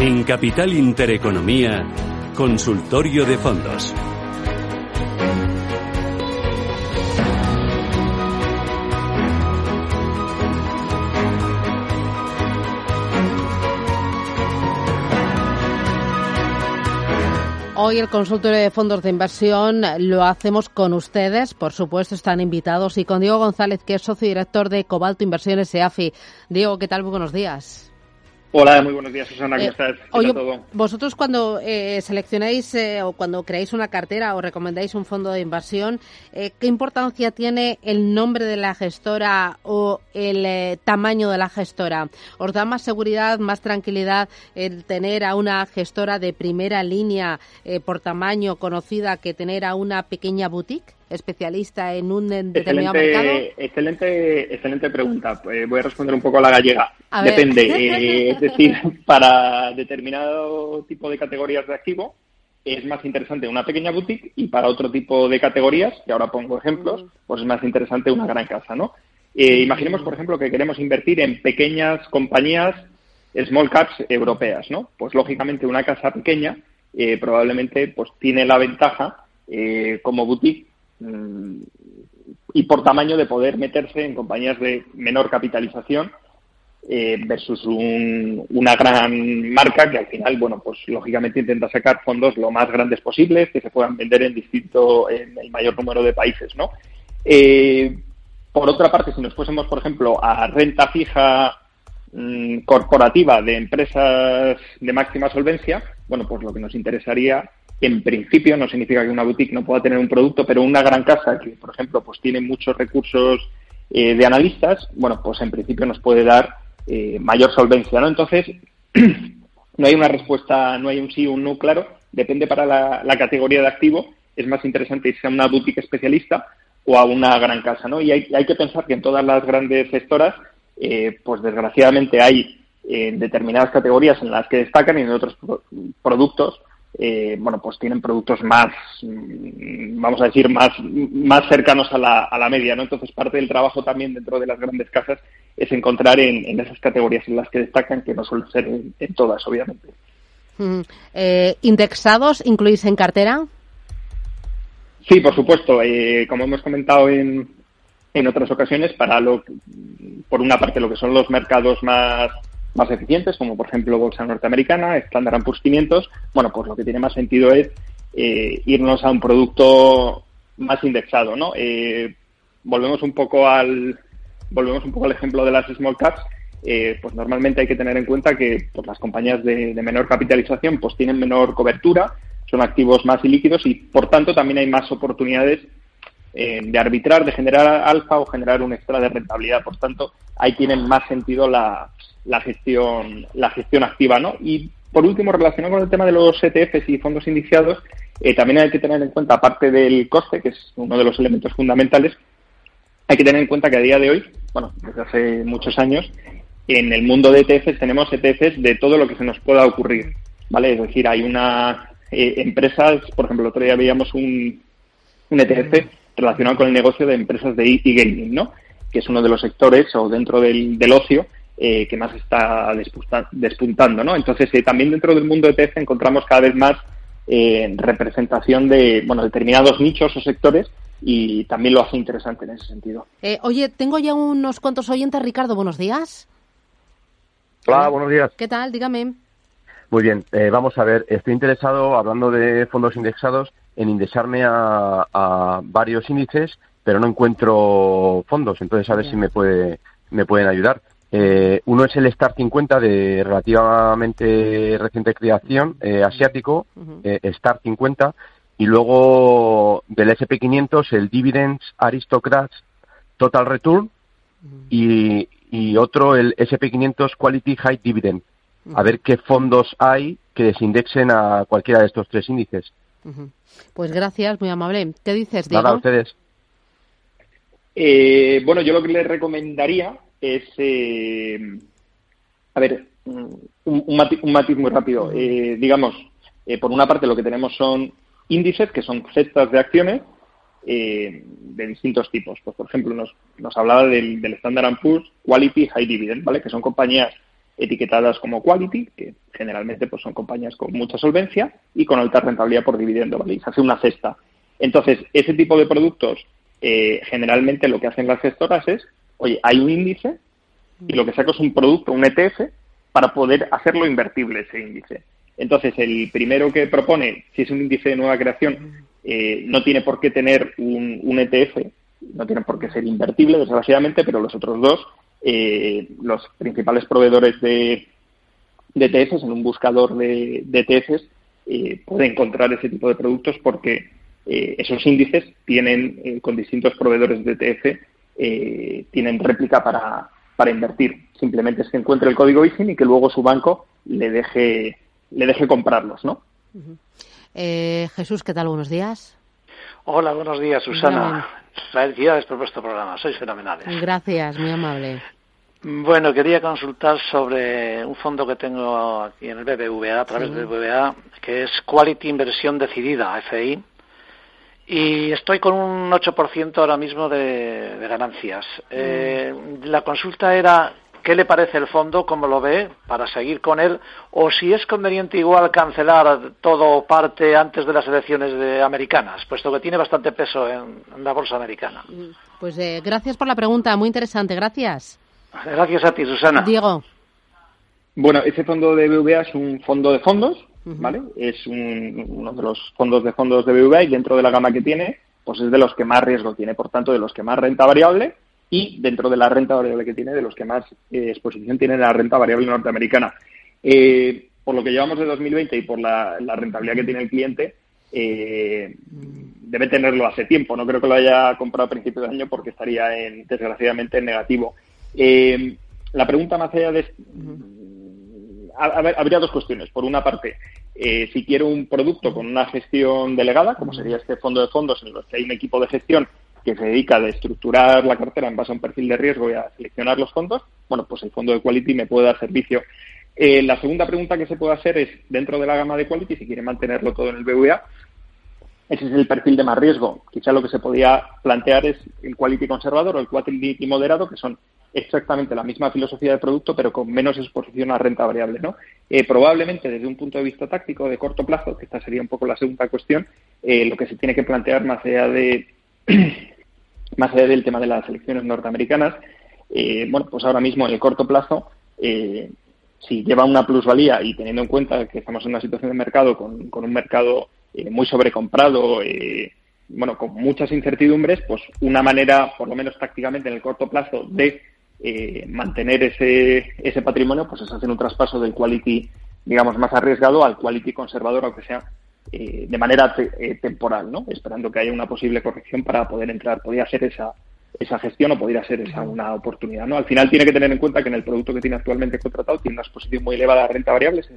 En Capital Intereconomía, Consultorio de Fondos. Hoy el consultorio de fondos de inversión lo hacemos con ustedes, por supuesto están invitados, y con Diego González, que es socio director de Cobalto Inversiones EAFI. Diego, ¿qué tal? Muy buenos días. Hola, muy buenos días, Susana, ¿cómo Eh, estás? ¿Qué oye, todo? vosotros cuando eh, seleccionáis eh, o cuando creáis una cartera o recomendáis un fondo de inversión, eh, ¿qué importancia tiene el nombre de la gestora o el eh, tamaño de la gestora? ¿Os da más seguridad, más tranquilidad el tener a una gestora de primera línea por tamaño conocida que tener a una pequeña boutique? Especialista en un determinado mercado? Excelente, excelente, excelente pregunta. Eh, voy a responder un poco a la gallega. A. Depende. eh, es decir, para determinado tipo de categorías de activo es más interesante una pequeña boutique y para otro tipo de categorías, que ahora pongo ejemplos, pues es más interesante una gran casa, ¿no? Eh, imaginemos, por ejemplo, que queremos invertir en pequeñas compañías small caps europeas, ¿no? Pues lógicamente una casa pequeña eh, probablemente pues tiene la ventaja eh, como boutique mm, y por tamaño de poder meterse en compañías de menor capitalización eh, versus un- una gran marca que al final, bueno, pues lógicamente intenta sacar fondos lo más grandes posibles que se puedan vender en distinto, en el mayor número de países, ¿no? Eh, por otra parte, si nos fuésemos, por ejemplo, a renta fija mm, corporativa de empresas de máxima solvencia, bueno, pues lo que nos interesaría, en principio, no significa que una boutique no pueda tener un producto, pero una gran casa que, por ejemplo, pues tiene muchos recursos eh, de analistas, bueno, pues en principio nos puede dar eh, mayor solvencia, ¿no? Entonces, no hay una respuesta, no hay un sí o un no claro, depende para la, categoría de activo, es más interesante irse a una boutique especialista o a una gran casa, ¿no? Y hay, hay que pensar que en todas las grandes gestoras, eh, pues desgraciadamente hay eh, determinadas categorías en las que destacan y en otros pro- productos, eh, bueno, pues tienen productos más, mm, vamos a decir, más, más cercanos a la, a la media, ¿no? Entonces parte del trabajo también dentro de las grandes casas es encontrar en, en esas categorías en las que destacan, que no suelen ser en, en todas, obviamente. Mm, eh, ¿Indexados incluís en cartera? Sí, por supuesto. Eh, como hemos comentado en, en otras ocasiones, para lo, por una parte lo que son los mercados más, más eficientes, como por ejemplo Bolsa Norteamericana, Standard Poor's 500, bueno, pues lo que tiene más sentido es eh, irnos a un producto más indexado, ¿no? Eh, volvemos un poco al volvemos un poco al ejemplo de las small caps. eh, pues normalmente hay que tener en cuenta que pues, las compañías de, de menor capitalización pues tienen menor cobertura, son activos más ilíquidos y por tanto también hay más oportunidades eh, de arbitrar, de generar alfa o generar un extra de rentabilidad. Por tanto, ahí tiene más sentido la, la gestión, la gestión activa, ¿no? Y por último, relacionado con el tema de los ETFs y fondos indiciados, eh, también hay que tener en cuenta, aparte del coste, que es uno de los elementos fundamentales, hay que tener en cuenta que a día de hoy, bueno, desde hace muchos años, en el mundo de ETFs tenemos ETFs de todo lo que se nos pueda ocurrir, ¿vale? Es decir, hay una eh, empresas, por ejemplo, el otro día veíamos un, un ETF relacionado con el negocio de empresas de e-gaming, ¿no? Que es uno de los sectores o dentro del, del ocio eh, que más está despunta- despuntando, ¿no? Entonces, eh, también dentro del mundo ETF encontramos cada vez más eh, representación de, bueno, determinados nichos o sectores y también lo hace interesante en ese sentido. Eh, oye, tengo ya unos cuantos oyentes. Ricardo, buenos días. Hola, buenos días. ¿Qué tal? Dígame. Muy bien, eh, vamos a ver, estoy interesado, hablando de fondos indexados, en indexarme a, a varios índices, pero no encuentro fondos, entonces a ver si me, puede, me pueden ayudar. Eh, uno es el Star 50 de relativamente reciente creación, eh, asiático, eh, Star 50, y luego del SP500 el Dividends Aristocrats Total Return y, y otro el SP500 Quality High Dividend. A ver qué fondos hay que desindexen a cualquiera de estos tres índices. Pues gracias, muy amable. ¿Qué dices, Diego? Nada, ustedes. Eh, bueno, yo lo que les recomendaría es, eh, a ver, un, matiz, muy rápido. Eh, digamos, por una parte lo que tenemos son índices, que son cestas de acciones de distintos tipos. Pues, por ejemplo, nos, nos hablaba del, del Standard Poor's Quality High Dividend, ¿vale? Que son compañías etiquetadas como quality, que generalmente pues, son compañías con mucha solvencia y con alta rentabilidad por dividendo, ¿vale? Y se hace una cesta. Entonces, ese tipo de productos, eh, generalmente lo que hacen las gestoras es, oye, hay un índice y lo que saco es un producto, un ETF, para poder hacerlo invertible ese índice. Entonces, el primero que propone, si es un índice de nueva creación, eh, no tiene por qué tener un, ETF, no tiene por qué ser invertible, desgraciadamente, pero los otros dos eh, los principales proveedores de, ETFs en un buscador de, de ETFs eh, puede encontrar ese tipo de productos porque eh, esos índices tienen eh, con distintos proveedores de ETF tienen réplica para, para invertir. Simplemente es que encuentre el código ISIN y que luego su banco le deje le deje comprarlos, ¿no? Jesús, ¿qué tal? Buenos días. Hola, buenos días, Susana. Felicidades por vuestro programa, sois fenomenales. Gracias, muy amable. Bueno, quería consultar sobre un fondo que tengo aquí en el BBVA, a través del BBVA, que es Quality Inversión Decidida, FI, y estoy con un 8% ahora mismo de, ganancias. Mm. Eh, la consulta era qué le parece el fondo, cómo lo ve, para seguir con él, o si es conveniente igual cancelar todo parte antes de las elecciones de americanas, puesto que tiene bastante peso en, la bolsa americana. Pues eh, gracias por la pregunta, muy interesante, gracias. Gracias a ti, Susana. Diego. Bueno, ese fondo de BVA es un fondo de fondos, ¿vale? Es uno de los fondos de fondos de BVA y dentro de la gama que tiene, pues es de los que más riesgo tiene, por tanto, de los que más renta variable y dentro de la renta variable que tiene, de los que más eh, exposición tiene la renta variable norteamericana. Eh, por lo que llevamos de 2020 y por la, rentabilidad que tiene el cliente, eh, debe tenerlo hace tiempo. No creo que lo haya comprado a principios de año porque estaría, en, desgraciadamente, en negativo. la pregunta más allá de... habría dos cuestiones. Por una parte, si quiero un producto con una gestión delegada, como sería este fondo de fondos en los que hay un equipo de gestión que se dedica a estructurar la cartera en base a un perfil de riesgo y a seleccionar los fondos, bueno, pues el fondo de Quality me puede dar servicio. Eh, la segunda pregunta que se puede hacer es, dentro de la gama de Quality, si quiere mantenerlo todo en el BVA, ese es el perfil de más riesgo. Quizá lo que se podía plantear es el Quality conservador o el Quality moderado, que son exactamente la misma filosofía de producto, pero con menos exposición a renta variable. ¿no? Eh, probablemente desde un punto de vista táctico de corto plazo, que esta sería un poco la segunda cuestión, eh, lo que se tiene que plantear más allá de más allá del tema de las elecciones norteamericanas, eh, bueno, pues ahora mismo en el corto plazo, eh, si lleva una plusvalía y teniendo en cuenta que estamos en una situación de mercado con, un mercado muy sobrecomprado, bueno, con muchas incertidumbres, pues una manera, por lo menos tácticamente en el corto plazo, de mantener ese, ese patrimonio, pues es hacer un traspaso del quality, digamos, más arriesgado al quality conservador, aunque sea eh, de manera eh, temporal, ¿no? Esperando que haya una posible corrección para poder entrar. Podría ser esa, esa gestión o podría ser esa una oportunidad, ¿no? Al final tiene que tener en cuenta que en el producto que tiene actualmente contratado tiene una exposición muy elevada a renta variable, es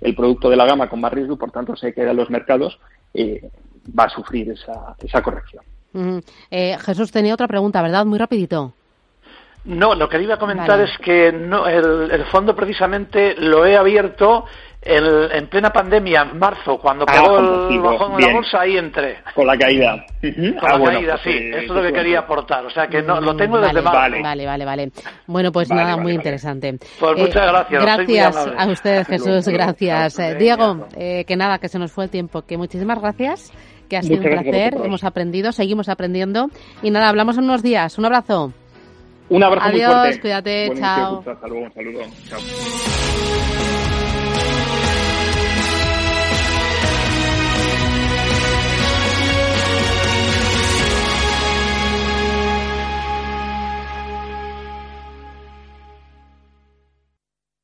el, producto de la gama con más riesgo, por tanto, se queda en los mercados, eh, va a sufrir esa, esa corrección. Jesús tenía otra pregunta, ¿verdad? Muy rapidito. No, lo que le iba a comentar es que no, el, el, fondo precisamente lo he abierto en plena pandemia, en marzo, cuando ah, pegó el bajón en la bolsa, ahí entré. Con la caída. Con la ah, caída, pues, sí. Eh, Eso es lo que quería aportar. O sea, que no, lo tengo desde marzo. Vale, vale, vale. Bueno, pues nada, muy interesante. Pues muchas eh, gracias. Gracias a usted, Jesús. Gracias. Diego, eh, que nada, que se nos fue el tiempo. Que muchísimas gracias. Que ha sido un placer. Hemos aprendido, seguimos aprendiendo. Y nada, hablamos en unos días. Un abrazo. Un abrazo Adiós, muy fuerte. cuídate, chao. Chao.